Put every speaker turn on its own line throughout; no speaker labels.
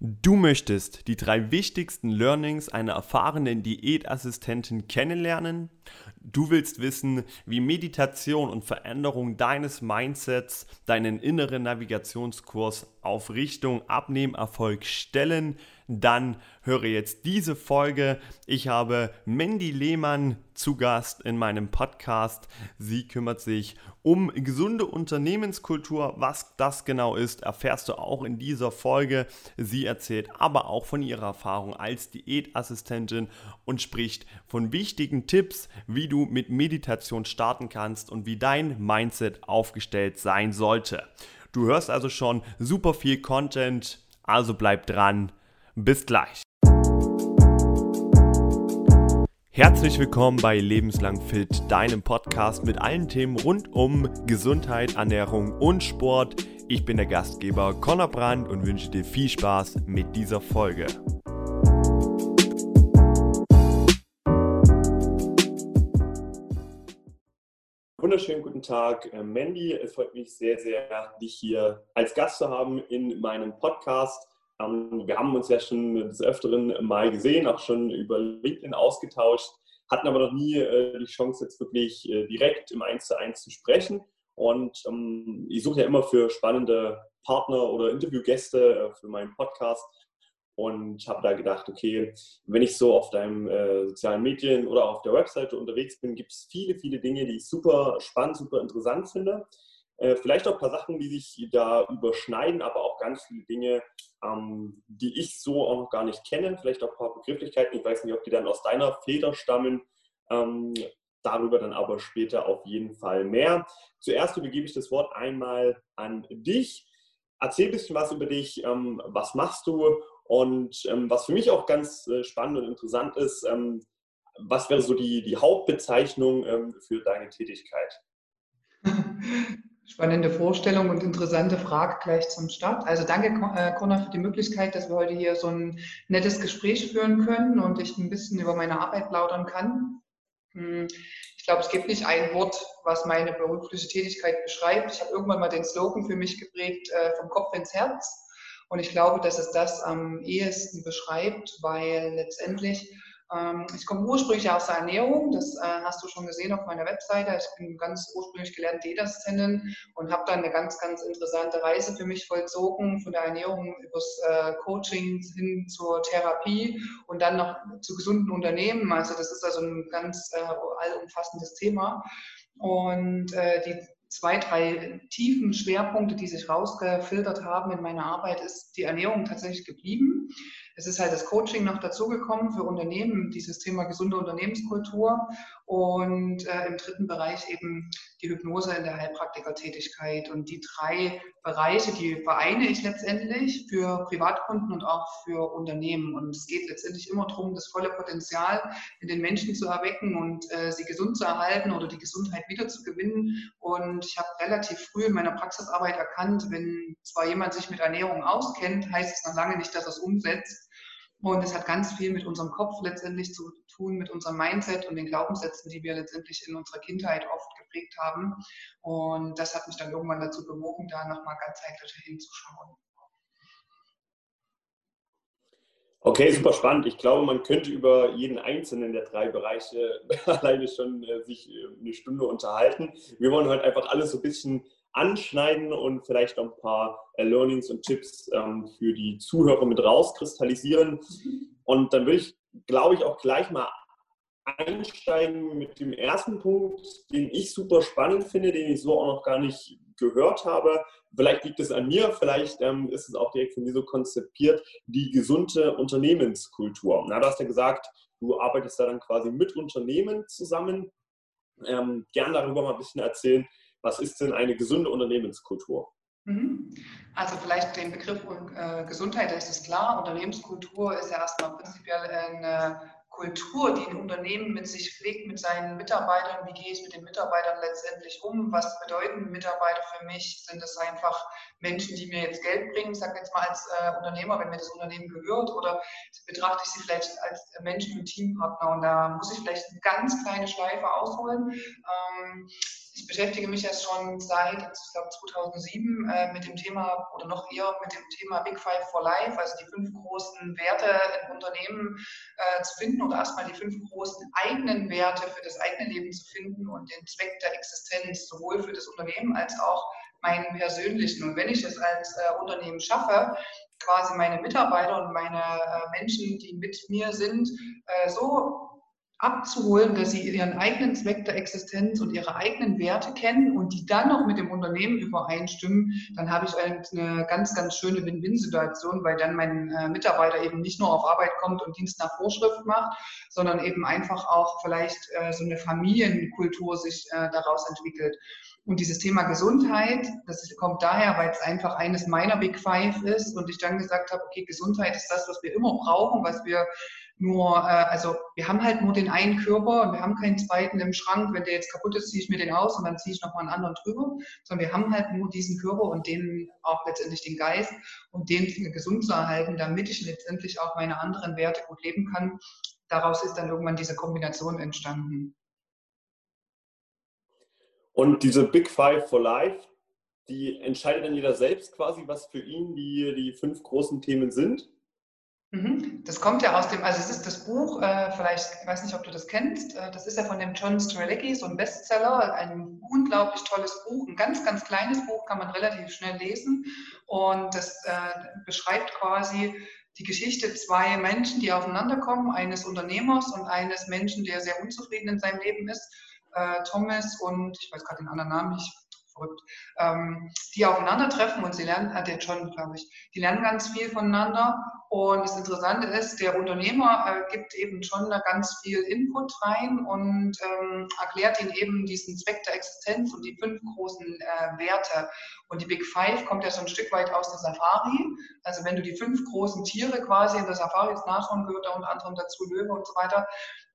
Du möchtest die drei wichtigsten Learnings einer erfahrenen Diätassistentin kennenlernen? Du willst wissen, wie Meditation und Veränderung deines Mindsets deinen inneren Navigationskurs auf Richtung Abnehmerfolg stellen? Dann höre jetzt diese Folge. Ich habe Mandy Lehmann zu Gast in meinem Podcast. Sie kümmert sich um gesunde Unternehmenskultur. Was das genau ist, erfährst du auch in dieser Folge. Sie erzählt aber auch von ihrer Erfahrung als Diätassistentin und spricht von wichtigen Tipps, wie du mit Meditation starten kannst und wie dein Mindset aufgestellt sein sollte. Du hörst also schon super viel Content, also bleib dran. Bis gleich. Herzlich willkommen bei Lebenslang Fit, deinem Podcast mit allen Themen rund um Gesundheit, Ernährung und Sport. Ich bin der Gastgeber Conor Brandt und wünsche dir viel Spaß mit dieser Folge. Wunderschönen guten Tag, äh, Mandy. Es freut mich sehr, sehr, dich hier als Gast zu haben in meinem Podcast. Wir haben uns ja schon des Öfteren mal gesehen, auch schon über LinkedIn ausgetauscht, hatten aber noch nie äh, die Chance, jetzt wirklich äh, direkt im 1 zu 1 zu sprechen. Und ähm, ich suche ja immer für spannende Partner oder Interviewgäste äh, für meinen Podcast und habe da gedacht, okay, wenn ich so auf deinen äh, sozialen Medien oder auf der Webseite unterwegs bin, gibt es viele, viele Dinge, die ich super spannend, super interessant finde. Äh, vielleicht auch ein paar Sachen, die sich da überschneiden, aber auch ganz viele Dinge, ähm, die ich so auch noch gar nicht kenne. Vielleicht auch ein paar Begrifflichkeiten. Ich weiß nicht, ob die dann aus deiner Feder stammen. Ähm, darüber dann aber später auf jeden Fall mehr. Zuerst übergebe ich das Wort einmal an dich. Erzähl ein bisschen was über dich. Ähm, was machst du? Und ähm, was für mich auch ganz äh, spannend und interessant ist, ähm, was wäre so die, die Hauptbezeichnung ähm, für deine Tätigkeit?
Spannende Vorstellung und interessante Frage gleich zum Start. Also danke, äh, Conor, für die Möglichkeit, dass wir heute hier so ein nettes Gespräch führen können und ich ein bisschen über meine Arbeit plaudern kann. Hm, ich glaube, es gibt nicht ein Wort, was meine berufliche Tätigkeit beschreibt. Ich habe irgendwann mal den Slogan für mich geprägt, äh, vom Kopf ins Herz. Und ich glaube, dass es das am ehesten beschreibt, weil letztendlich ich komme ursprünglich aus der Ernährung, das äh, hast du schon gesehen auf meiner Webseite. Ich bin ganz ursprünglich gelernte Diätassistentin und habe dann eine ganz, ganz interessante Reise für mich vollzogen, von der Ernährung übers äh, Coaching hin zur Therapie und dann noch zu gesunden Unternehmen. Also das ist also ein ganz äh, allumfassendes Thema. Und die zwei, drei tiefen Schwerpunkte, die sich rausgefiltert haben in meiner Arbeit, ist die Ernährung tatsächlich geblieben. Es ist halt das Coaching noch dazugekommen für Unternehmen, dieses Thema gesunde Unternehmenskultur und äh, im dritten Bereich eben die Hypnose in der Heilpraktikertätigkeit. Und die drei Bereiche, die vereine ich letztendlich für Privatkunden und auch für Unternehmen. Und es geht letztendlich immer darum, das volle Potenzial in den Menschen zu erwecken und äh, sie gesund zu erhalten oder die Gesundheit wieder zu gewinnen. Und ich habe relativ früh in meiner Praxisarbeit erkannt, wenn zwar jemand sich mit Ernährung auskennt, heißt es noch lange nicht, dass er es umsetzt. Und es hat ganz viel mit unserem Kopf letztendlich zu tun, mit unserem Mindset und den Glaubenssätzen, die wir letztendlich in unserer Kindheit oft geprägt haben. Und das hat mich dann irgendwann dazu bewogen, da nochmal ganzheitlicher hinzuschauen.
Okay, super spannend. Ich glaube, man könnte über jeden einzelnen der drei Bereiche alleine schon äh, sich äh, eine Stunde unterhalten. Wir wollen heute einfach alles so ein bisschen anschneiden und vielleicht noch ein paar äh, Learnings und Tipps ähm, für die Zuhörer mit rauskristallisieren. Und dann würde ich, glaube ich, auch gleich mal einsteigen mit dem ersten Punkt, den ich super spannend finde, den ich so auch noch gar nicht gehört habe. Vielleicht liegt es an mir, vielleicht ähm, ist es auch direkt von dir so konzipiert, die gesunde Unternehmenskultur. Na, du hast ja gesagt, du arbeitest da dann quasi mit Unternehmen zusammen. Ähm, gern darüber mal ein bisschen erzählen, was ist denn eine gesunde Unternehmenskultur?
Mhm. Also vielleicht den Begriff äh, Gesundheit, da ist es klar. Unternehmenskultur ist ja erstmal prinzipiell eine Kultur, die ein Unternehmen mit sich pflegt, mit seinen Mitarbeitern. Wie gehe ich mit den Mitarbeitern letztendlich um? Was bedeuten Mitarbeiter für mich? Sind das einfach Menschen, die mir jetzt Geld bringen, ich sage jetzt mal als äh, Unternehmer, wenn mir das Unternehmen gehört, oder betrachte ich sie vielleicht als Menschen und Teampartner? Und da muss ich vielleicht eine ganz kleine Schleife ausholen. Ähm, ich beschäftige mich jetzt schon seit, ich glaube 2007 äh, mit dem Thema oder noch eher mit dem Thema Big Five for Life, also die fünf großen Werte im Unternehmen äh, zu finden oder erstmal die fünf großen eigenen Werte für das eigene Leben zu finden und den Zweck der Existenz sowohl für das Unternehmen als auch meinen persönlichen. Und wenn ich es als äh, Unternehmen schaffe, quasi meine Mitarbeiter und meine äh, Menschen, die mit mir sind, äh, so abzuholen, dass sie ihren eigenen Zweck der Existenz und ihre eigenen Werte kennen und die dann noch mit dem Unternehmen übereinstimmen, dann habe ich eine ganz, ganz schöne Win-Win-Situation, weil dann mein äh, Mitarbeiter eben nicht nur auf Arbeit kommt und Dienst nach Vorschrift macht, sondern eben einfach auch vielleicht äh, so eine Familienkultur sich äh, daraus entwickelt. Und dieses Thema Gesundheit, das kommt daher, weil es einfach eines meiner Big Five ist und ich dann gesagt habe, okay, Gesundheit ist das, was wir immer brauchen, was wir nur, äh, also wir haben halt nur den einen Körper und wir haben keinen zweiten im Schrank. Wenn der jetzt kaputt ist, ziehe ich mir den aus und dann ziehe ich nochmal einen anderen drüber. Sondern wir haben halt nur diesen Körper und den auch letztendlich den Geist, um den gesund zu erhalten, damit ich letztendlich auch meine anderen Werte gut leben kann. Daraus ist dann irgendwann diese Kombination entstanden.
Und diese Big Five for Life, die entscheidet dann jeder selbst quasi, was für ihn die, die fünf großen Themen sind?
Mhm. Das kommt ja aus dem, also es ist das Buch, äh, vielleicht, ich weiß nicht, ob du das kennst, äh, das ist ja von dem John Strelecki, so ein Bestseller, ein unglaublich tolles Buch, ein ganz, ganz kleines Buch, kann man relativ schnell lesen und das äh, beschreibt quasi die Geschichte zwei Menschen, die aufeinander kommen, eines Unternehmers und eines Menschen, der sehr unzufrieden in seinem Leben ist, äh, Thomas und, ich weiß gerade den anderen Namen nicht, verrückt, ähm, die aufeinandertreffen und sie lernen, hat der John, glaube ich, die lernen ganz viel voneinander. Und das Interessante ist, der Unternehmer äh, gibt eben schon da ganz viel Input rein und ähm, erklärt ihnen eben diesen Zweck der Existenz und die fünf großen äh, Werte. Und die Big Five kommt ja so ein Stück weit aus der Safari. Also wenn du die fünf großen Tiere quasi in der Safari, jetzt Nashorn gehört da unter anderem dazu, Löwe und so weiter,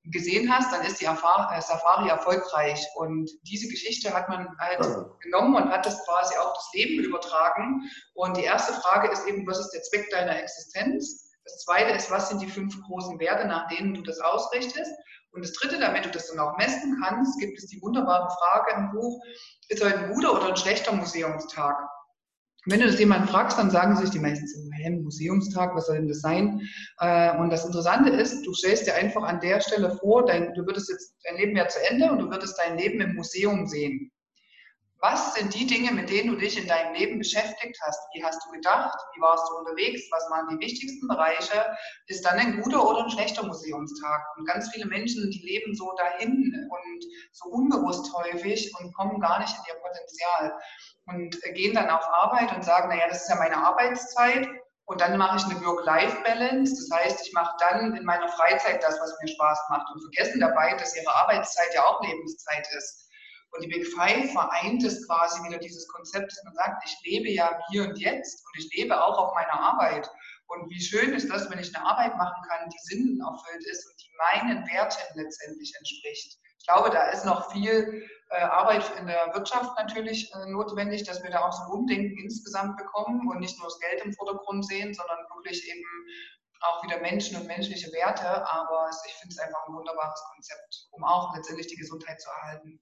gesehen hast, dann ist die äh, Safari erfolgreich. Und diese Geschichte hat man halt genommen und hat das quasi auch das Leben übertragen. Und die erste Frage ist eben, was ist der Zweck deiner Existenz? Das zweite ist, was sind die fünf großen Werte, nach denen du das ausrichtest? Und das dritte, damit du das dann auch messen kannst, gibt es die wunderbare Frage im Buch, ist heute ein guter oder ein schlechter Museumstag? Wenn du das jemanden fragst, dann sagen sich die meisten so, hey, Museumstag, was soll denn das sein? Äh, und das Interessante ist, du stellst dir einfach an der Stelle vor, dein, du würdest jetzt, dein Leben wäre zu Ende und du würdest dein Leben im Museum sehen. Was sind die Dinge, mit denen du dich in deinem Leben beschäftigt hast? Wie hast du gedacht? Wie warst du unterwegs? Was waren die wichtigsten Bereiche? Ist dann ein guter oder ein schlechter Museumstag? Und ganz viele Menschen, die leben so dahin und so unbewusst häufig und kommen gar nicht in ihr Potenzial und gehen dann auf Arbeit und sagen, naja, das ist ja meine Arbeitszeit und dann mache ich eine Work-Life-Balance. Das heißt, ich mache dann in meiner Freizeit das, was mir Spaß macht und vergessen dabei, dass ihre Arbeitszeit ja auch Lebenszeit ist. Und die Big Five vereint es quasi wieder dieses Konzept, dass man sagt, ich lebe ja hier und jetzt und ich lebe auch auf meiner Arbeit. Und wie schön ist das, wenn ich eine Arbeit machen kann, die sinnenerfüllt ist und die meinen Werten letztendlich entspricht. Ich glaube, da ist noch viel äh, Arbeit in der Wirtschaft natürlich äh, notwendig, dass wir da auch so ein Umdenken insgesamt bekommen und nicht nur das Geld im Vordergrund sehen, sondern wirklich eben auch wieder Menschen und menschliche Werte. Aber ich finde es einfach ein wunderbares Konzept, um auch letztendlich die Gesundheit zu erhalten.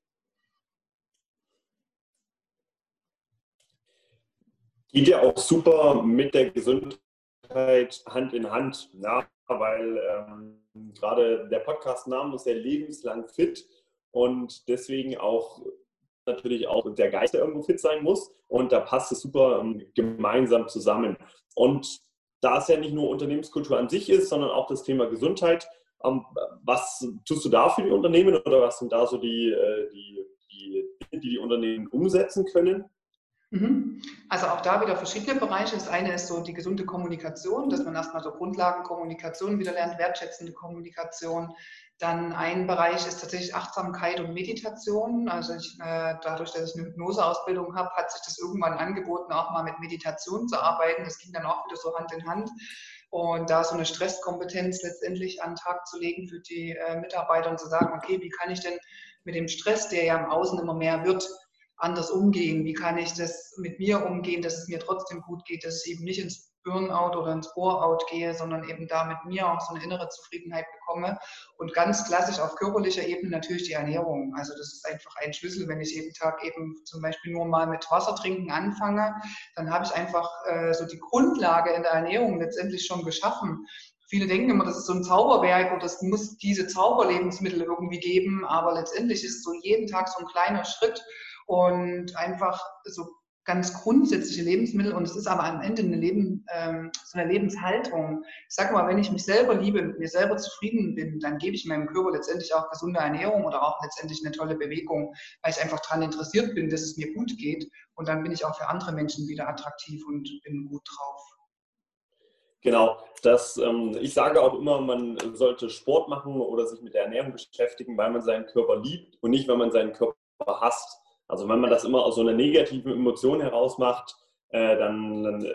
Geht ja auch super mit der Gesundheit Hand in Hand, ja, weil ähm, gerade der Podcast-Name ist ja lebenslang fit und deswegen auch natürlich auch der Geist, der irgendwo fit sein muss. Und da passt es super ähm, gemeinsam zusammen. Und da es ja nicht nur Unternehmenskultur an sich ist, sondern auch das Thema Gesundheit, ähm, was tust du da für die Unternehmen oder was sind da so die, äh, die, die Dinge, die die Unternehmen umsetzen können?
Mhm. Also auch da wieder verschiedene Bereiche. Das eine ist so die gesunde Kommunikation, dass man erstmal so Grundlagenkommunikation wieder lernt, wertschätzende Kommunikation. Dann ein Bereich ist tatsächlich Achtsamkeit und Meditation. Also ich, äh, dadurch, dass ich eine Hypnoseausbildung habe, hat sich das irgendwann angeboten, auch mal mit Meditation zu arbeiten. Das ging dann auch wieder so Hand in Hand. Und da so eine Stresskompetenz letztendlich an den Tag zu legen für die äh, Mitarbeiter und zu sagen, okay, wie kann ich denn mit dem Stress, der ja im Außen immer mehr wird, anders umgehen? Wie kann ich das mit mir umgehen, dass es mir trotzdem gut geht, dass ich eben nicht ins Burnout oder ins Bore-out gehe, sondern eben da mit mir auch so eine innere Zufriedenheit bekomme. Und ganz klassisch auf körperlicher Ebene natürlich die Ernährung. Also das ist einfach ein Schlüssel, wenn ich jeden Tag eben zum Beispiel nur mal mit Wasser trinken anfange, dann habe ich einfach äh, so die Grundlage in der Ernährung letztendlich schon geschaffen. Viele denken immer, das ist so ein Zauberwerk und es muss diese Zauberlebensmittel irgendwie geben, aber letztendlich ist so jeden Tag so ein kleiner Schritt und einfach so ganz grundsätzliche Lebensmittel und es ist aber am Ende eine, Leben, ähm, so eine Lebenshaltung. Ich sage mal, wenn ich mich selber liebe, mit mir selber zufrieden bin, dann gebe ich meinem Körper letztendlich auch gesunde Ernährung oder auch letztendlich eine tolle Bewegung, weil ich einfach daran interessiert bin, dass es mir gut geht und dann bin ich auch für andere Menschen wieder attraktiv und bin gut drauf.
Genau, das, ähm, ich sage auch immer, man sollte Sport machen oder sich mit der Ernährung beschäftigen, weil man seinen Körper liebt und nicht, weil man seinen Körper hasst. Also wenn man das immer aus so einer negativen Emotion heraus macht, äh, dann, dann,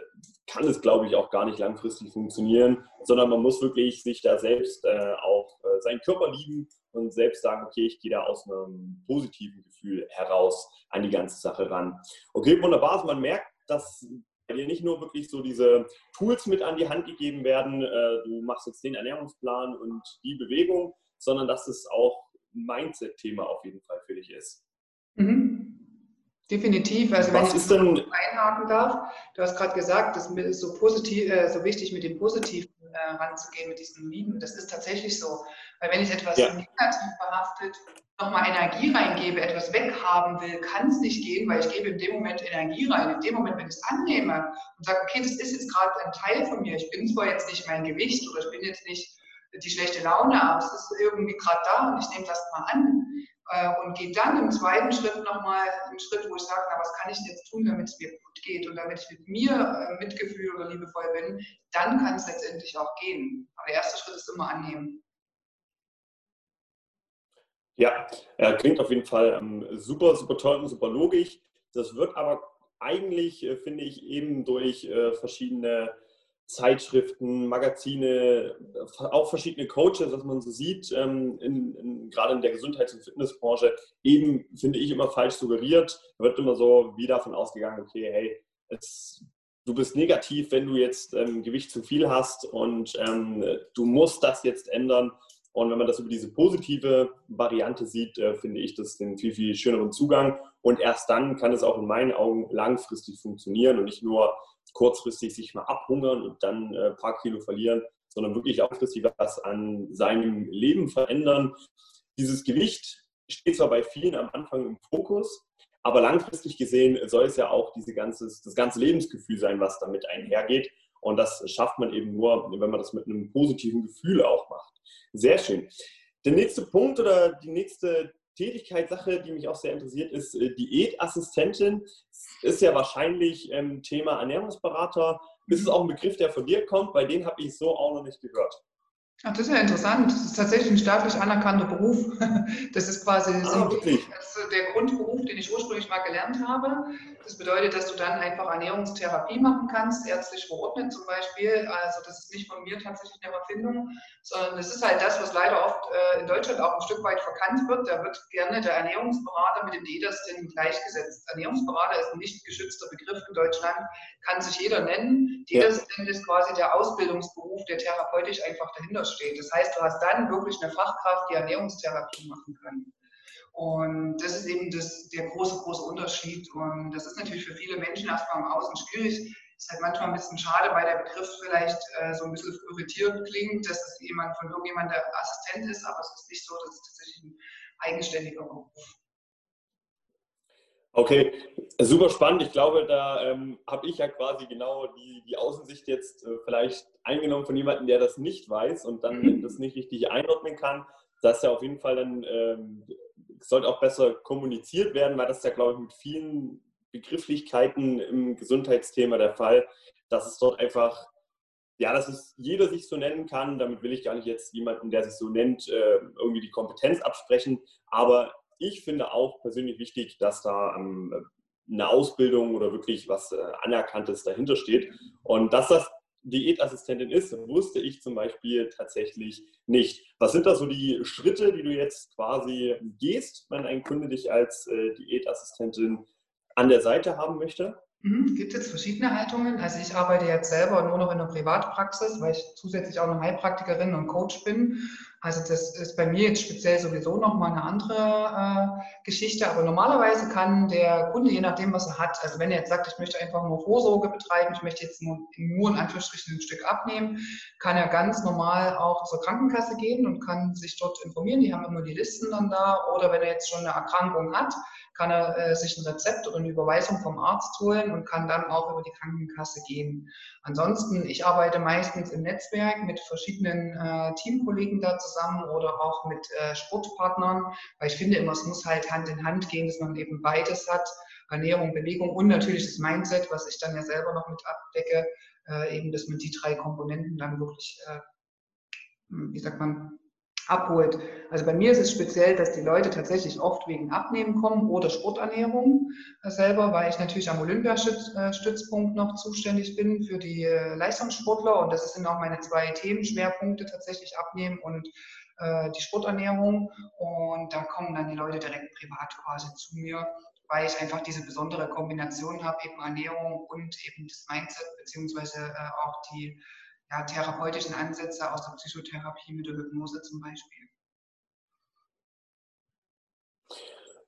kann es, glaube ich, auch gar nicht langfristig funktionieren, sondern man muss wirklich sich da selbst äh, auch äh, seinen Körper lieben und selbst sagen, okay, ich gehe da aus einem positiven Gefühl heraus an die ganze Sache ran. Okay, wunderbar. Also man merkt, dass dir nicht nur wirklich so diese Tools mit an die Hand gegeben werden, äh, du machst jetzt den Ernährungsplan und die Bewegung, sondern dass es auch ein Mindset-Thema auf jeden Fall für dich ist.
Mhm. Definitiv. Also
Was wenn ich denn,
einhaken darf, du hast gerade gesagt, es ist so positiv, äh, so wichtig mit dem Positiven äh, ranzugehen, mit diesem Lieben. Das ist tatsächlich so. Weil wenn ich etwas ja. negativ behaftet nochmal Energie reingebe, etwas weghaben will, kann es nicht gehen, weil ich gebe in dem Moment Energie rein. In dem Moment, wenn ich es annehme und sage, okay, das ist jetzt gerade ein Teil von mir. Ich bin zwar jetzt nicht mein Gewicht oder ich bin jetzt nicht die schlechte Laune, aber es ist irgendwie gerade da und ich nehme das mal an und gehe dann im zweiten Schritt nochmal einen Schritt, wo ich sage, na, was kann ich jetzt tun, damit es mir gut geht und damit ich mit mir äh, Mitgefühl oder liebevoll bin, dann kann es letztendlich auch gehen. Aber der erste Schritt ist immer annehmen.
Ja, äh, klingt auf jeden Fall ähm, super, super toll und super logisch. Das wird aber eigentlich, äh, finde ich, eben durch äh, verschiedene Zeitschriften, Magazine, auch verschiedene Coaches, was man so sieht, ähm, in, in, gerade in der Gesundheits- und Fitnessbranche, eben, finde ich, immer falsch suggeriert. Da wird immer so wie davon ausgegangen, okay, hey, es, du bist negativ, wenn du jetzt ähm, Gewicht zu viel hast und ähm, du musst das jetzt ändern. Und wenn man das über diese positive Variante sieht, äh, finde ich das den viel, viel schöneren Zugang. Und erst dann kann es auch in meinen Augen langfristig funktionieren und nicht nur kurzfristig sich mal abhungern und dann ein äh, paar Kilo verlieren, sondern wirklich langfristig was an seinem Leben verändern. Dieses Gewicht steht zwar bei vielen am Anfang im Fokus, aber langfristig gesehen soll es ja auch diese ganzes, das ganze Lebensgefühl sein, was damit einhergeht. Und das schafft man eben nur, wenn man das mit einem positiven Gefühl auch macht. Sehr schön. Der nächste Punkt oder die nächste Tätigkeitssache, die mich auch sehr interessiert, ist äh, Diätassistentin. Ist ja wahrscheinlich ähm, Thema Ernährungsberater. Ist es auch ein Begriff, der von dir kommt? Bei denen habe ich so auch noch nicht gehört.
Ach, das ist ja interessant. Das ist tatsächlich ein staatlich anerkannter Beruf. Das ist quasi ah,
so
der Grundberuf, den ich ursprünglich mal gelernt habe. Das bedeutet, dass du dann einfach Ernährungstherapie machen kannst, ärztlich verordnet zum Beispiel. Also das ist nicht von mir tatsächlich eine Erfindung, sondern das ist halt das, was leider oft äh, in Deutschland auch ein Stück weit verkannt wird. Da wird gerne der Ernährungsberater mit dem Diätassistenten gleichgesetzt. Ernährungsberater ist ein nicht geschützter Begriff in Deutschland, kann sich jeder nennen. Diätassistent ja. ist quasi der Ausbildungsberuf, der therapeutisch einfach dahinter steht. Das heißt, du hast dann wirklich eine Fachkraft, die Ernährungstherapie machen kann. Und das ist eben das, der große, große Unterschied. Und das ist natürlich für viele Menschen erstmal im Außen schwierig. Ist halt manchmal ein bisschen schade, weil der Begriff vielleicht äh, so ein bisschen irritierend klingt, dass es jemand von irgendjemand der Assistent ist, aber es ist nicht so, das ist tatsächlich ein eigenständiger Beruf.
Okay, super spannend. Ich glaube, da ähm, habe ich ja quasi genau die, die Außensicht jetzt äh, vielleicht eingenommen von jemandem, der das nicht weiß und dann mhm. das nicht richtig einordnen kann. Das ist ja auf jeden Fall dann ähm, sollte auch besser kommuniziert werden, weil das ja, glaube ich, mit vielen Begrifflichkeiten im Gesundheitsthema der Fall, dass es dort einfach, ja, dass es jeder sich so nennen kann. Damit will ich gar nicht jetzt jemanden, der sich so nennt, äh, irgendwie die Kompetenz absprechen. Aber ich finde auch persönlich wichtig, dass da ähm, eine Ausbildung oder wirklich was äh, Anerkanntes dahinter steht. Und dass das Diätassistentin ist, wusste ich zum Beispiel tatsächlich nicht. Was sind da so die Schritte, die du jetzt quasi gehst, wenn ein Kunde dich als äh, Diätassistentin an der Seite haben möchte?
Mhm, gibt es verschiedene Haltungen. Also ich arbeite jetzt selber nur noch in der Privatpraxis, weil ich zusätzlich auch noch Heilpraktikerin und Coach bin. Also das ist bei mir jetzt speziell sowieso nochmal eine andere äh, Geschichte. Aber normalerweise kann der Kunde, je nachdem, was er hat, also wenn er jetzt sagt, ich möchte einfach nur Vorsorge betreiben, ich möchte jetzt nur, nur in Anführungsstrichen ein Stück abnehmen, kann er ganz normal auch zur Krankenkasse gehen und kann sich dort informieren. Die haben immer die Listen dann da. Oder wenn er jetzt schon eine Erkrankung hat, kann er äh, sich ein Rezept oder eine Überweisung vom Arzt holen und kann dann auch über die Krankenkasse gehen. Ansonsten, ich arbeite meistens im Netzwerk mit verschiedenen äh, Teamkollegen da zusammen oder auch mit äh, Sportpartnern, weil ich finde immer, es muss halt Hand in Hand gehen, dass man eben beides hat. Ernährung, Bewegung und natürlich das Mindset, was ich dann ja selber noch mit abdecke, äh, eben, dass man die drei Komponenten dann wirklich, äh, wie sagt man, abholt. Also bei mir ist es speziell, dass die Leute tatsächlich oft wegen Abnehmen kommen oder Sporternährung äh, selber, weil ich natürlich am Olympiastützpunkt noch zuständig bin für die äh, Leistungssportler und das sind auch meine zwei Themenschwerpunkte tatsächlich Abnehmen und äh, die Sporternährung und da kommen dann die Leute direkt privat quasi zu mir, weil ich einfach diese besondere Kombination habe, eben Ernährung und eben das Mindset beziehungsweise auch die ja, therapeutischen Ansätze aus der Psychotherapie mit der Hypnose zum Beispiel.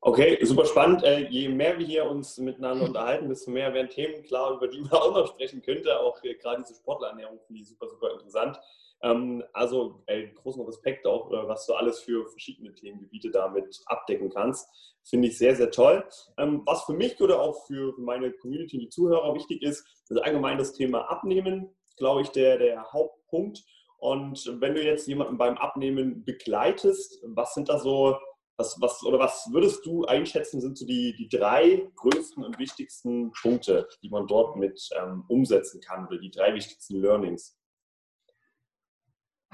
Okay, super spannend. Äh, je mehr wir hier uns miteinander unterhalten, desto mehr werden Themen klar, über die man auch noch sprechen könnte. Auch äh, gerade diese Sportlerernährung finde ich super, super interessant. Ähm, also äh, großen Respekt auch, was du alles für verschiedene Themengebiete damit abdecken kannst. Finde ich sehr, sehr toll. Ähm, was für mich oder auch für meine Community, die Zuhörer wichtig ist, ist allgemein das Thema Abnehmen, glaube ich, der, der Hauptpunkt. Und wenn du jetzt jemanden beim Abnehmen begleitest, was sind da so, was, was, oder was würdest du einschätzen, sind so die, die drei größten und wichtigsten Punkte, die man dort mit ähm, umsetzen kann oder die drei wichtigsten Learnings?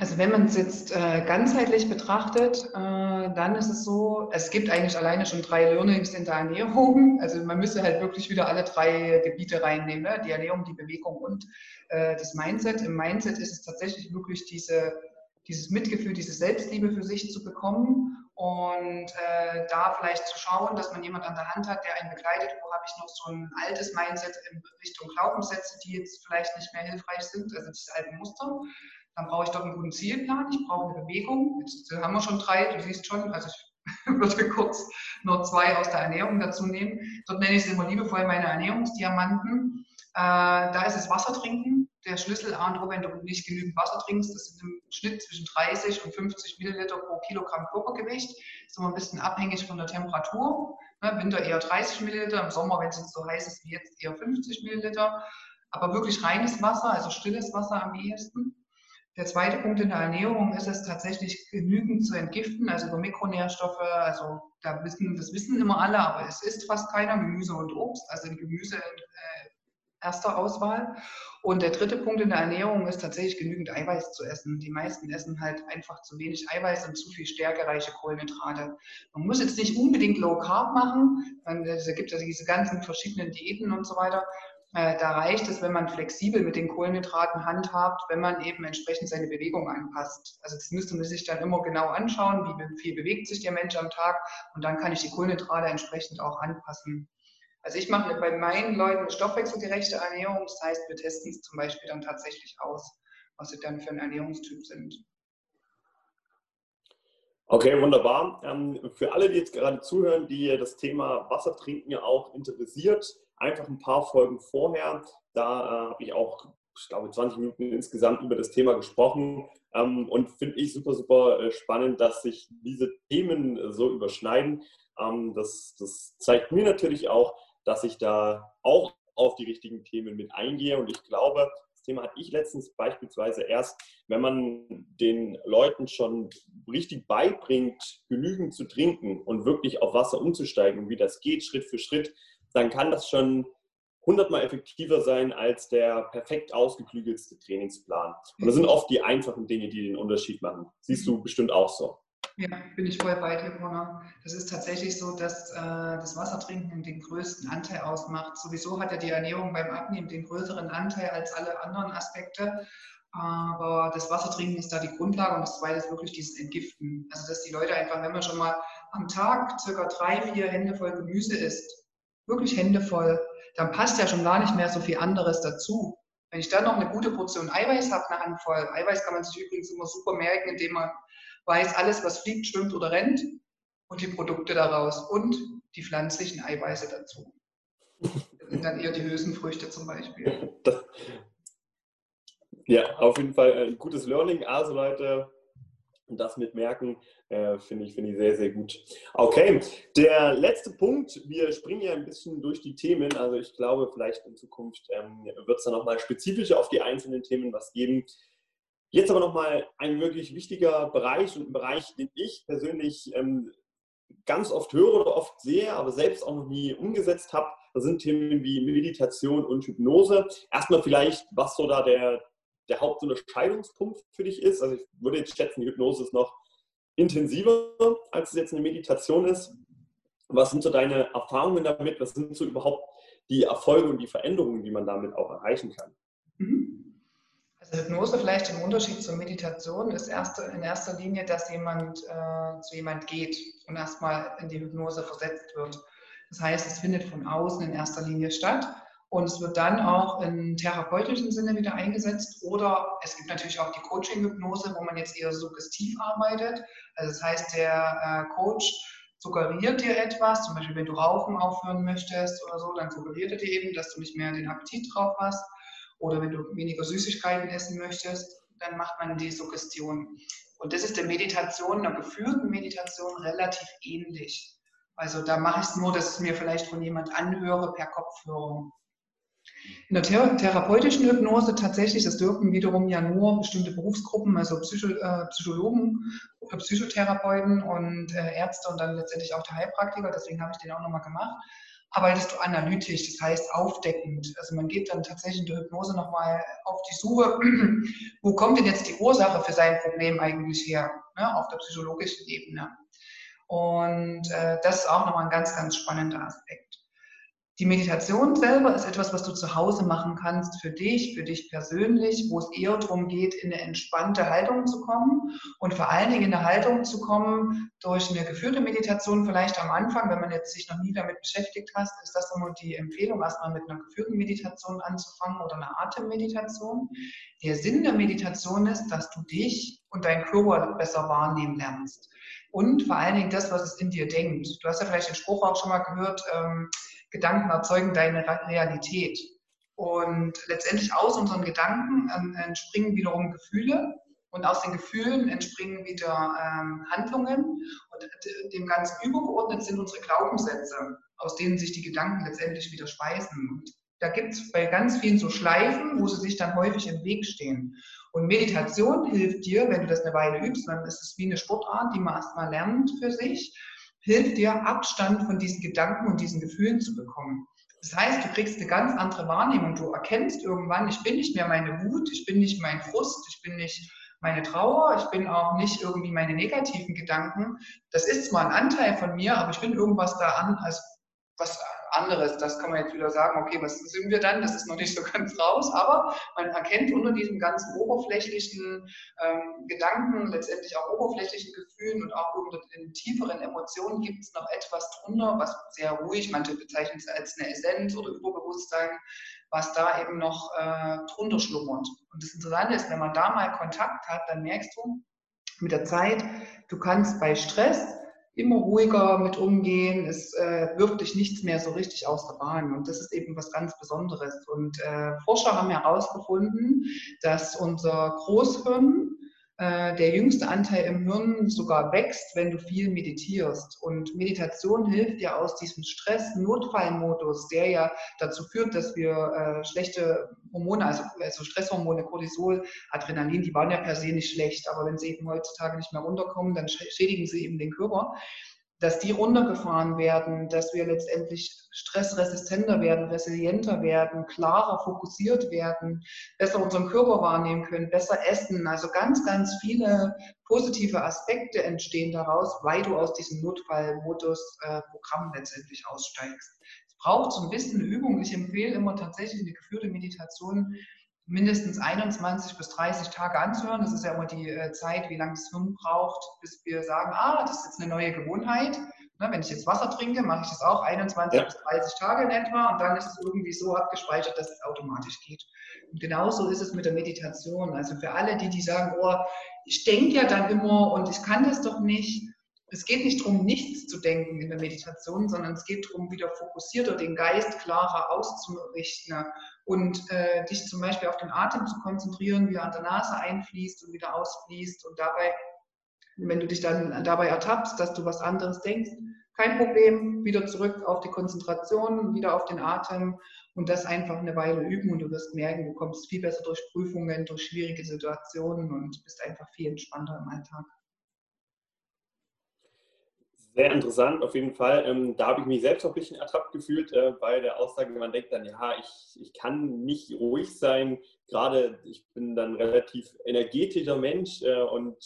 Also wenn man es jetzt äh, ganzheitlich betrachtet, äh, dann ist es so, es gibt eigentlich alleine schon drei Learnings in der Ernährung. Also man müsste halt wirklich wieder alle drei Gebiete reinnehmen, ne? die Ernährung, die Bewegung und äh, das Mindset. Im Mindset ist es tatsächlich wirklich diese, dieses Mitgefühl, diese Selbstliebe für sich zu bekommen und äh, da vielleicht zu schauen, dass man jemand an der Hand hat, der einen begleitet, wo habe ich noch so ein altes Mindset in Richtung Glaubenssätze, die jetzt vielleicht nicht mehr hilfreich sind, also diese alten Muster dann brauche ich doch einen guten Zielplan, ich brauche eine Bewegung. Jetzt haben wir schon drei, du siehst schon, also ich würde kurz nur zwei aus der Ernährung dazu nehmen. Dort nenne ich es immer liebevoll meine Ernährungsdiamanten. Äh, da ist es Wasser trinken. Der Schlüssel A und O, wenn du nicht genügend Wasser trinkst, das sind im Schnitt zwischen 30 und 50 Milliliter pro Kilogramm Körpergewicht. Ist immer ein bisschen abhängig von der Temperatur. Ne, Winter eher 30 Milliliter, im Sommer, wenn es jetzt so heiß ist wie jetzt, eher 50 Milliliter. Aber wirklich reines Wasser, also stilles Wasser am ehesten. Der zweite Punkt in der Ernährung ist es tatsächlich genügend zu entgiften, also über Mikronährstoffe. Also da wissen, das wissen immer alle, aber es ist fast keiner Gemüse und Obst, also Gemüse äh, erster Auswahl. Und der dritte Punkt in der Ernährung ist tatsächlich genügend Eiweiß zu essen. Die meisten essen halt einfach zu wenig Eiweiß und zu viel stärkereiche Kohlenhydrate. Man muss jetzt nicht unbedingt Low Carb machen. Es gibt ja diese ganzen verschiedenen Diäten und so weiter. Äh, da reicht es, wenn man flexibel mit den Kohlenhydraten handhabt, wenn man eben entsprechend seine Bewegung anpasst. Also das müsste man sich dann immer genau anschauen, wie viel bewegt sich der Mensch am Tag und dann kann ich die Kohlenhydrate entsprechend auch anpassen. Also ich mache bei meinen Leuten stoffwechselgerechte Ernährung, das heißt, wir testen es zum Beispiel dann tatsächlich aus, was sie dann für ein Ernährungstyp sind.
Okay, wunderbar. Ähm, für alle, die jetzt gerade zuhören, die das Thema Wasser trinken ja auch interessiert, einfach ein paar Folgen vorher. Da äh, habe ich auch, ich glaube, 20 Minuten insgesamt über das Thema gesprochen. Ähm, und finde ich super, super äh, spannend, dass sich diese Themen so überschneiden. Ähm, das, das zeigt mir natürlich auch, dass ich da auch auf die richtigen Themen mit eingehe. Und ich glaube, das Thema hatte ich letztens beispielsweise erst, wenn man den Leuten schon richtig beibringt, genügend zu trinken und wirklich auf Wasser umzusteigen, wie das geht, Schritt für Schritt, dann kann das schon hundertmal effektiver sein als der perfekt ausgeklügelste Trainingsplan. Und das sind oft die einfachen Dinge, die den Unterschied machen. Siehst du bestimmt auch so.
Ja, bin ich voll bei dir, Connor. Das ist tatsächlich so, dass äh, das Wassertrinken den größten Anteil ausmacht. Sowieso hat ja die Ernährung beim Abnehmen den größeren Anteil als alle anderen Aspekte. Aber das Wassertrinken ist da die Grundlage und das zweite ist wirklich dieses Entgiften. Also, dass die Leute einfach, wenn man schon mal am Tag circa drei, vier Hände voll Gemüse isst, wirklich Hände voll, dann passt ja schon gar nicht mehr so viel anderes dazu. Wenn ich dann noch eine gute Portion Eiweiß habe, eine Handvoll, Eiweiß kann man sich übrigens immer super merken, indem man weiß, alles, was fliegt, schwimmt oder rennt und die Produkte daraus und die pflanzlichen Eiweiße dazu. Das sind dann eher die Hülsenfrüchte zum Beispiel. Das,
ja, auf jeden Fall ein gutes Learning. Also Leute, das mitmerken, äh, finde ich, find ich sehr, sehr gut. Okay, der letzte Punkt. Wir springen ja ein bisschen durch die Themen. Also ich glaube, vielleicht in Zukunft ähm, wird es dann nochmal spezifischer auf die einzelnen Themen was geben. Jetzt aber nochmal ein wirklich wichtiger Bereich und ein Bereich, den ich persönlich ähm, ganz oft höre oder oft sehe, aber selbst auch noch nie umgesetzt habe. Das sind Themen wie Meditation und Hypnose. Erstmal vielleicht, was so da der, der Hauptunterscheidungspunkt für dich ist. Also ich würde jetzt schätzen, die Hypnose ist noch intensiver, als es jetzt eine Meditation ist. Was sind so deine Erfahrungen damit? Was sind so überhaupt die Erfolge und die Veränderungen, die man damit auch erreichen kann?
Mhm. Also Hypnose vielleicht im Unterschied zur Meditation ist erste, in erster Linie, dass jemand äh, zu jemand geht und erstmal in die Hypnose versetzt wird. Das heißt, es findet von außen in erster Linie statt und es wird dann auch im therapeutischen Sinne wieder eingesetzt. Oder es gibt natürlich auch die Coaching-Hypnose, wo man jetzt eher suggestiv arbeitet. Also das heißt, der äh, Coach suggeriert dir etwas, zum Beispiel wenn du Rauchen aufhören möchtest oder so, dann suggeriert er dir eben, dass du nicht mehr den Appetit drauf hast. Oder wenn du weniger Süßigkeiten essen möchtest, dann macht man die Suggestion. Und das ist der Meditation, einer geführten Meditation relativ ähnlich. Also da mache ich es nur, dass ich es mir vielleicht von jemand anhöre per Kopfhörer. In der thera therapeutischen Hypnose tatsächlich, das dürfen wiederum ja nur bestimmte Berufsgruppen, also Psycho äh, Psychologen oder Psychotherapeuten und äh, Ärzte und dann letztendlich auch der Heilpraktiker, deswegen habe ich den auch nochmal gemacht, arbeitest du analytisch, das heißt aufdeckend. Also man geht dann tatsächlich in der Hypnose nochmal auf die Suche, wo kommt denn jetzt die Ursache für sein Problem eigentlich her, ne, auf der psychologischen Ebene. Und äh, das ist auch nochmal ein ganz, ganz spannender Aspekt. Die Meditation selber ist etwas, was du zu Hause machen kannst für dich, für dich persönlich, wo es eher darum geht, in eine entspannte Haltung zu kommen und vor allen Dingen in eine Haltung zu kommen durch eine geführte Meditation vielleicht am Anfang, wenn man jetzt sich noch nie damit beschäftigt hat, ist das immer die Empfehlung, erstmal mit einer geführten Meditation anzufangen oder einer Atemmeditation. Der Sinn der Meditation ist, dass du dich und deinen Körper besser wahrnehmen lernst. Und vor allen Dingen das, was es in dir denkt. Du hast ja vielleicht den Spruch auch schon mal gehört, ähm, Gedanken erzeugen deine Realität. Und letztendlich aus unseren Gedanken ähm, entspringen wiederum Gefühle und aus den Gefühlen entspringen wieder ähm, Handlungen und dem Ganzen übergeordnet sind unsere Glaubenssätze, aus denen sich die Gedanken letztendlich wieder speisen. Und da gibt es bei ganz vielen so Schleifen, wo sie sich dann häufig im Weg stehen. Und Meditation hilft dir, wenn du das eine Weile übst, dann ist es wie eine Sportart, die man erstmal lernt für sich hilft dir, Abstand von diesen Gedanken und diesen Gefühlen zu bekommen. Das heißt, du kriegst eine ganz andere Wahrnehmung. Du erkennst irgendwann, ich bin nicht mehr meine Wut, ich bin nicht mein Frust, ich bin nicht meine Trauer, ich bin auch nicht irgendwie meine negativen Gedanken. Das ist zwar ein Anteil von mir, aber ich bin irgendwas da an, als was anderes. Das kann man jetzt wieder sagen, okay, was sind wir dann? Das ist noch nicht so ganz raus, aber man erkennt unter diesem ganzen oberflächlichen ähm, Gedanken, letztendlich auch oberflächlichen Gefühlen und auch unter den tieferen Emotionen gibt es noch etwas drunter, was sehr ruhig, manche bezeichnen es als eine Essenz oder Überbewusstsein, was da eben noch äh, drunter schlummert. Und das Interessante ist, wenn man da mal Kontakt hat, dann merkst du mit der Zeit, du kannst bei Stress immer ruhiger mit umgehen. Es äh, wirft dich nichts mehr so richtig aus der Bahn. Und das ist eben was ganz Besonderes. Und äh, Forscher haben herausgefunden, dass unser Großhirn äh, der jüngste Anteil im Hirn sogar wächst, wenn du viel meditierst. Und Meditation hilft dir aus diesem Stress-Notfallmodus, der ja dazu führt, dass wir äh, schlechte Hormone, also, also Stresshormone, Cortisol, Adrenalin, die waren ja per se nicht schlecht, aber wenn sie eben heutzutage nicht mehr runterkommen, dann schädigen sie eben den Körper dass die runtergefahren werden, dass wir letztendlich stressresistenter werden, resilienter werden, klarer fokussiert werden, besser unseren Körper wahrnehmen können, besser essen. Also ganz, ganz viele positive Aspekte entstehen daraus, weil du aus diesem Notfallmodus-Programm äh, letztendlich aussteigst. Es braucht so ein bisschen Übung. Ich empfehle immer tatsächlich eine geführte Meditation mindestens 21 bis 30 Tage anzuhören. Das ist ja immer die äh, Zeit, wie lange das Hirn braucht, bis wir sagen, ah, das ist jetzt eine neue Gewohnheit. Ne, wenn ich jetzt Wasser trinke, mache ich das auch 21 ja. bis 30 Tage in etwa und dann ist es irgendwie so abgespeichert, dass es automatisch geht. Und genauso ist es mit der Meditation. Also für alle, die, die sagen, oh, ich denke ja dann immer und ich kann das doch nicht. Es geht nicht darum, nichts zu denken in der Meditation, sondern es geht darum, wieder fokussierter den Geist klarer auszurichten und äh, dich zum Beispiel auf den Atem zu konzentrieren, wie er an der Nase einfließt und wieder ausfließt und dabei wenn du dich dann dabei ertappst, dass du was anderes denkst, kein Problem, wieder zurück auf die Konzentration, wieder auf den Atem und das einfach eine Weile üben und du wirst merken, du kommst viel besser durch Prüfungen, durch schwierige Situationen und bist einfach viel entspannter im Alltag.
Sehr interessant, auf jeden Fall. Ähm, da habe ich mich selbst auch ein bisschen ertappt gefühlt äh, bei der Aussage, man denkt dann, ja, ich, ich kann nicht ruhig sein. Gerade ich bin dann relativ energetischer Mensch äh, und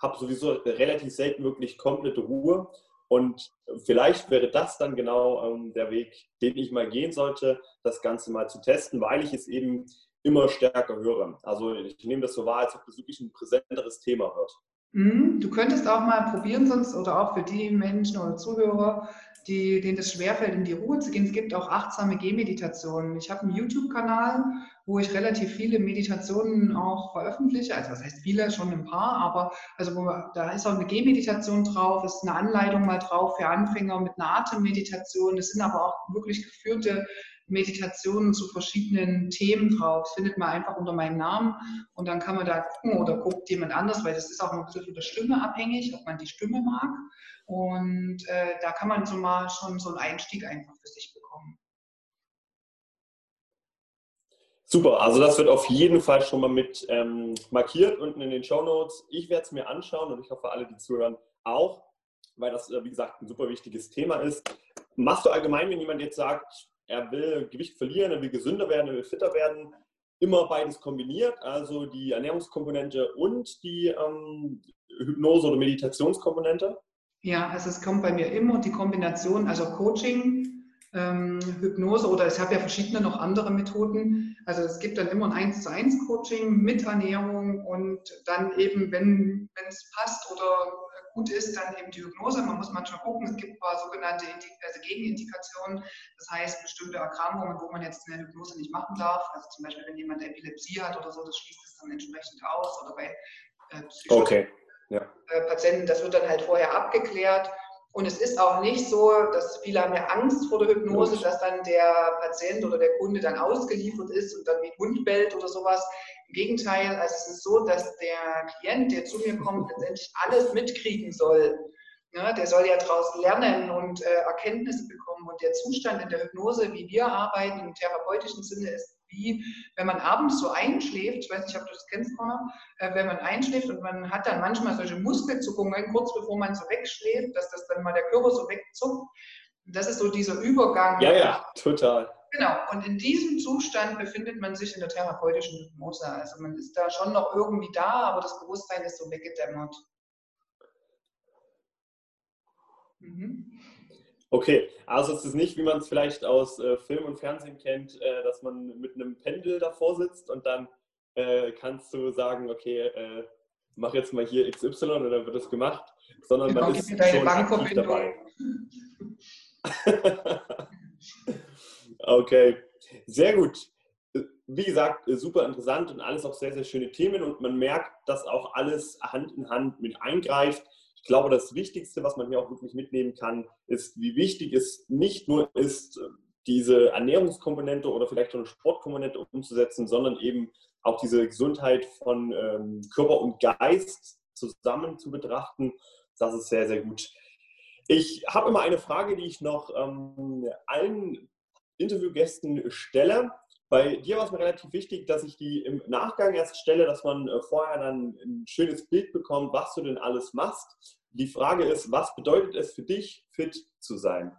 habe sowieso relativ selten wirklich komplette Ruhe. Und vielleicht wäre das dann genau ähm, der Weg, den ich mal gehen sollte, das Ganze mal zu testen, weil ich es eben immer stärker höre. Also ich nehme das so wahr, als ob das wirklich ein präsenteres Thema wird.
Mhm. Du könntest auch mal probieren, sonst oder auch für die Menschen oder Zuhörer, die, denen es schwerfällt, in die Ruhe zu gehen. Es gibt auch achtsame Gehmeditationen. Ich habe einen YouTube-Kanal, wo ich relativ viele Meditationen auch veröffentliche. Also was heißt viele, schon ein paar, aber also wo, da ist auch eine Gehmeditation drauf, ist eine Anleitung mal drauf für Anfänger mit einer Atemmeditation. Es sind aber auch wirklich geführte Meditationen zu verschiedenen Themen drauf. Das findet man einfach unter meinem Namen und dann kann man da gucken oder guckt jemand anders, weil das ist auch ein bisschen von der Stimme abhängig, ob man die Stimme mag. Und äh, da kann man so mal schon so einen Einstieg einfach für sich bekommen.
Super, also das wird auf jeden Fall schon mal mit ähm, markiert unten in den Show Notes. Ich werde es mir anschauen und ich hoffe, alle, die zuhören, auch, weil das, äh, wie gesagt, ein super wichtiges Thema ist. Machst du allgemein, wenn jemand jetzt sagt, er will Gewicht verlieren, er will gesünder werden, er will fitter werden, immer beides kombiniert, also die Ernährungskomponente und die ähm, Hypnose- oder Meditationskomponente?
Ja, also es kommt bei mir immer die Kombination, also Coaching, ähm, Hypnose oder ich habe ja verschiedene noch andere Methoden. Also es gibt dann immer ein 1 zu 1 Coaching mit Ernährung und dann eben, wenn es passt oder gut ist, dann eben die Hypnose. Man muss manchmal gucken, es gibt ein paar sogenannte also Gegenindikationen, das heißt bestimmte Erkrankungen, wo man jetzt eine Hypnose nicht machen darf. Also zum Beispiel, wenn jemand Epilepsie hat oder so, das schließt es dann entsprechend aus oder bei
äh, okay
ja. Äh, Patienten, das wird dann halt vorher abgeklärt. Und es ist auch nicht so, dass viele haben ja Angst vor der Hypnose, dass dann der Patient oder der Kunde dann ausgeliefert ist und dann wie ein Hund bellt oder sowas. Im Gegenteil, also es ist so, dass der Klient, der zu mir kommt, letztendlich alles mitkriegen soll. Ja, der soll ja daraus lernen und äh, Erkenntnisse bekommen. Und der Zustand in der Hypnose, wie wir arbeiten, im therapeutischen Sinne, ist wie wenn man abends so einschläft, ich weiß nicht, ob du das kennst, Connor, äh, wenn man einschläft und man hat dann manchmal solche Muskelzuckungen, kurz bevor man so wegschläft, dass das dann mal der Körper so wegzuckt. Das ist so dieser Übergang.
Ja, ja, total.
Genau, und in diesem Zustand befindet man sich in der therapeutischen Hypnose. Also man ist da schon noch irgendwie da, aber das Bewusstsein ist so weggedämmert.
Mhm. Okay, also es ist nicht, wie man es vielleicht aus äh, Film und Fernsehen kennt, äh, dass man mit einem Pendel davor sitzt und dann äh, kannst du sagen, okay, äh, mach jetzt mal hier XY oder dann wird es gemacht, sondern man ist schon aktiv dabei. okay, sehr gut. Wie gesagt, super interessant und alles auch sehr, sehr schöne Themen und man merkt, dass auch alles Hand in Hand mit eingreift ich glaube, das Wichtigste, was man hier auch wirklich mitnehmen kann, ist, wie wichtig es nicht nur ist, diese Ernährungskomponente oder vielleicht schon eine Sportkomponente umzusetzen, sondern eben auch diese Gesundheit von ähm, Körper und Geist zusammen zu betrachten. Das ist sehr, sehr gut. Ich habe immer eine Frage, die ich noch ähm, allen Interviewgästen stelle. Bei dir war es mir relativ wichtig, dass ich die im Nachgang erst stelle, dass man äh, vorher dann ein schönes Bild bekommt, was du denn alles machst. Die Frage ist, was bedeutet es für dich, fit zu sein?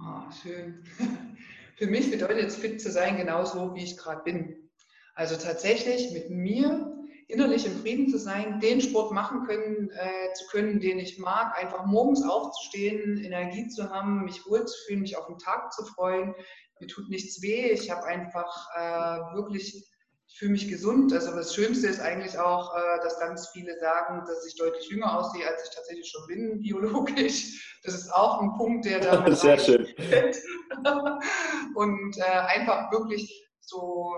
Oh, schön. Für mich bedeutet es, fit zu sein, genauso wie ich gerade bin. Also tatsächlich mit mir innerlich im Frieden zu sein, den Sport machen können, äh, zu können, den ich mag, einfach morgens aufzustehen, Energie zu haben, mich wohlzufühlen, mich auf den Tag zu freuen, mir tut nichts weh. Ich habe einfach äh, wirklich ich fühle mich gesund. Also das Schönste ist eigentlich auch, äh, dass ganz viele sagen, dass ich deutlich jünger aussehe, als ich tatsächlich schon bin, biologisch. Das ist auch ein Punkt, der da
Sehr schön.
Und äh, einfach wirklich so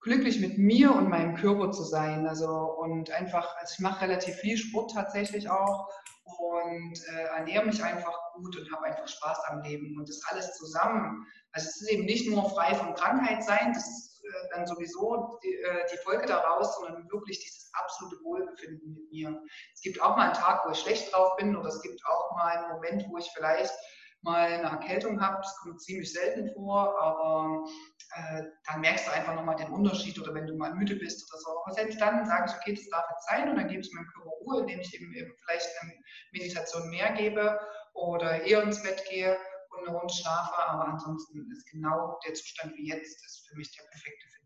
glücklich mit mir und meinem Körper zu sein. Also und einfach, also ich mache relativ viel Sport tatsächlich auch und äh, ernähre mich einfach gut und habe einfach Spaß am Leben und das alles zusammen. Also es ist eben nicht nur frei von Krankheit sein, das ist äh, dann sowieso die, äh, die, Folge daraus, sondern wirklich dieses absolute Wohlbefinden mit mir. Es gibt auch mal einen Tag, wo ich schlecht drauf bin oder es gibt auch mal einen Moment, wo ich vielleicht mal eine Erkältung habe. Das kommt ziemlich selten vor, aber äh, dann merkst du einfach nochmal den Unterschied oder wenn du mal müde bist oder so. Aber selbst dann sage ich, okay, das darf jetzt sein und dann gebe ich meinem Körper Ruhe, indem ich eben, eben vielleicht eine Meditation mehr gebe oder eher ins Bett gehe und eine Runde schlafe. Aber ansonsten ist genau der Zustand wie jetzt ist für mich der perfekte Fitnesszustand.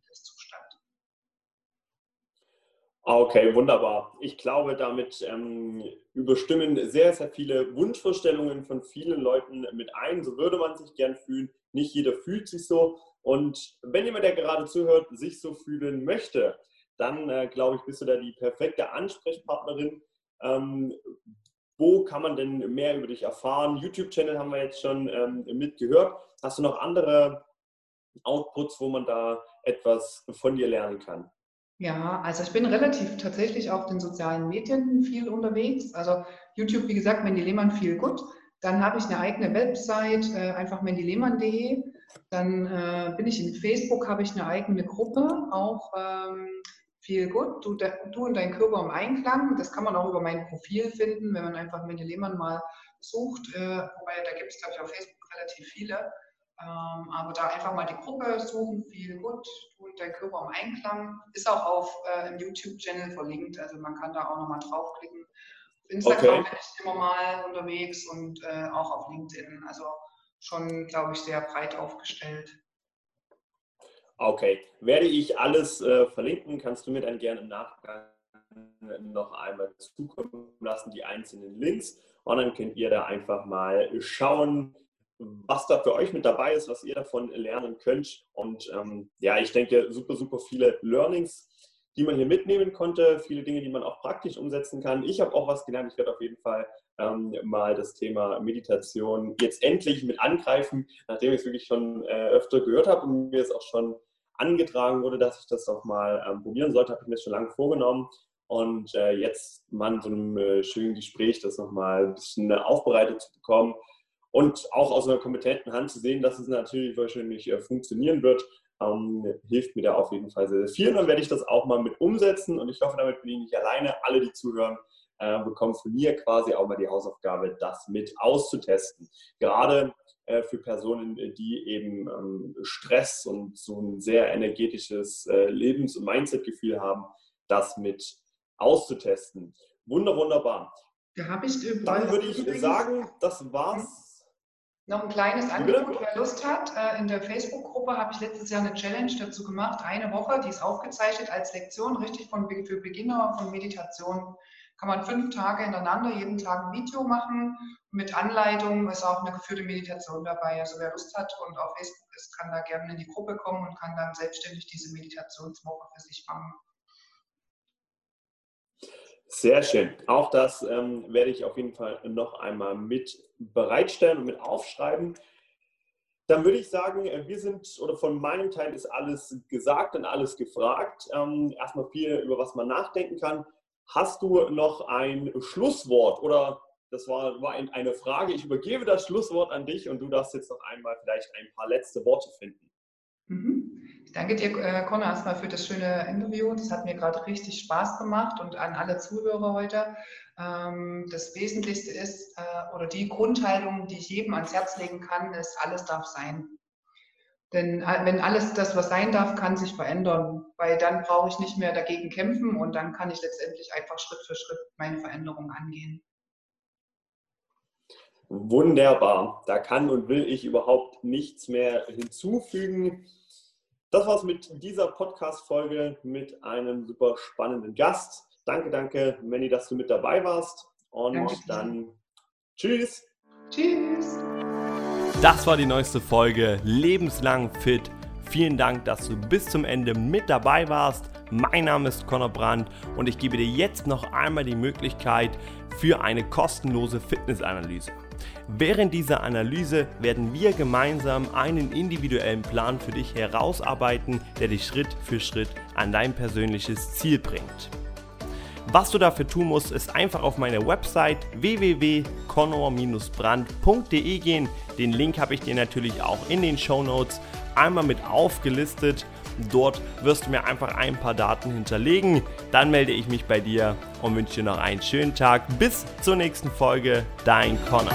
Okay, wunderbar. Ich glaube, damit ähm, überstimmen sehr, sehr viele Wunschvorstellungen von vielen Leuten mit ein. So würde man sich gern fühlen. Nicht jeder fühlt sich so. Und wenn jemand, der gerade zuhört, sich so fühlen möchte, dann äh, glaube ich, bist du da die perfekte Ansprechpartnerin. Ähm, wo kann man denn mehr über dich erfahren? YouTube-Channel haben wir jetzt schon ähm, mitgehört. Hast du noch andere Outputs, wo man da etwas von dir lernen kann?
Ja, also ich bin relativ tatsächlich auf den sozialen Medien viel unterwegs. Also YouTube, wie gesagt, Mandy Lehmann viel gut. Dann habe ich eine eigene Website, äh, einfach mendylehmann.de. Dann äh, bin ich in Facebook, habe ich eine eigene Gruppe, auch ähm, viel gut. Du, du, und dein Körper im Einklang. Das kann man auch über mein Profil finden, wenn man einfach Mandy Lehmann mal sucht. Äh, wobei da gibt es, glaube ich, auf Facebook relativ viele. Ähm, aber da einfach mal die Gruppe suchen, viel gut, und dein Körper im Einklang. Ist auch auf äh, im YouTube-Channel verlinkt, also man kann da auch nochmal draufklicken. Auf Instagram okay. bin ich immer mal unterwegs und äh, auch auf LinkedIn. Also schon, glaube ich, sehr breit aufgestellt.
Okay, werde ich alles äh, verlinken, kannst du mir dann gerne im Nachgang noch einmal zukommen lassen, die einzelnen Links. Und dann könnt ihr da einfach mal schauen, was da für euch mit dabei ist, was ihr davon lernen könnt. Und ähm, ja, ich denke, super, super viele Learnings, die man hier mitnehmen konnte, viele Dinge, die man auch praktisch umsetzen kann. Ich habe auch was gelernt. Ich werde auf jeden Fall ähm, mal das Thema Meditation jetzt endlich mit angreifen, nachdem ich es wirklich schon äh, öfter gehört habe und mir es auch schon angetragen wurde, dass ich das auch mal ähm, probieren sollte, habe ich mir schon lange vorgenommen. Und äh, jetzt mal in so einem äh, schönen Gespräch das nochmal ein bisschen aufbereitet zu bekommen, und auch aus einer kompetenten Hand zu sehen, dass es natürlich wahrscheinlich äh, funktionieren wird, ähm, hilft mir da auf jeden Fall sehr, sehr viel. Und dann werde ich das auch mal mit umsetzen und ich hoffe, damit bin ich nicht alleine. Alle, die zuhören, äh, bekommen von mir quasi auch mal die Hausaufgabe, das mit auszutesten. Gerade äh, für Personen, die eben ähm, Stress und so ein sehr energetisches äh, Lebens- und Mindset-Gefühl haben, das mit auszutesten. Wunder, wunderbar.
Da habe ich
Dann würde ich sagen, das war's
noch ein kleines Angebot, wer Lust hat. Äh, in der Facebook-Gruppe habe ich letztes Jahr eine Challenge dazu gemacht, eine Woche, die ist aufgezeichnet als Lektion, richtig von, für Beginner von Meditation. Kann man fünf Tage hintereinander, jeden Tag ein Video machen. Mit Anleitung ist auch eine geführte Meditation dabei. Also wer Lust hat und auf Facebook ist, kann da gerne in die Gruppe kommen und kann dann selbstständig diese Meditationswoche für sich machen.
Sehr schön. Auch das ähm, werde ich auf jeden Fall noch einmal mit bereitstellen und mit aufschreiben. Dann würde ich sagen, äh, wir sind, oder von meinem Teil ist alles gesagt und alles gefragt. Ähm, erstmal viel, über was man nachdenken kann. Hast du noch ein Schlusswort oder das war, war eine Frage. Ich übergebe das Schlusswort an dich und du darfst jetzt noch einmal vielleicht ein paar letzte Worte finden.
Mhm. Ich danke dir, äh, Conor, erstmal für das schöne Interview. Das hat mir gerade richtig Spaß gemacht und an alle Zuhörer heute. Ähm, das Wesentlichste ist, äh, oder die Grundhaltung, die ich jedem ans Herz legen kann, ist, alles darf sein. Denn äh, wenn alles das, was sein darf, kann sich verändern, weil dann brauche ich nicht mehr dagegen kämpfen und dann kann ich letztendlich einfach Schritt für Schritt meine Veränderung angehen.
Wunderbar. Da kann und will ich überhaupt nichts mehr hinzufügen. Das war's mit dieser Podcast-Folge mit einem super spannenden Gast. Danke, danke, Manny, dass du mit dabei warst. Und danke. dann tschüss.
Tschüss.
Das war die neueste Folge Lebenslang fit
Vielen Dank, dass du bis zum Ende mit dabei warst. Mein Name ist Conor Brandt und ich gebe dir jetzt noch einmal die Möglichkeit für eine kostenlose Fitnessanalyse. Während dieser Analyse werden wir gemeinsam einen individuellen Plan für dich herausarbeiten, der dich Schritt für Schritt an dein persönliches Ziel bringt. Was du dafür tun musst, ist einfach auf meine Website www.conor-brand.de gehen. Den Link habe ich dir natürlich auch in den Show Notes einmal mit aufgelistet. Dort wirst du mir einfach ein paar Daten hinterlegen. Dann melde ich mich bei dir und wünsche dir noch einen schönen Tag. Bis zur nächsten Folge. Dein Connor.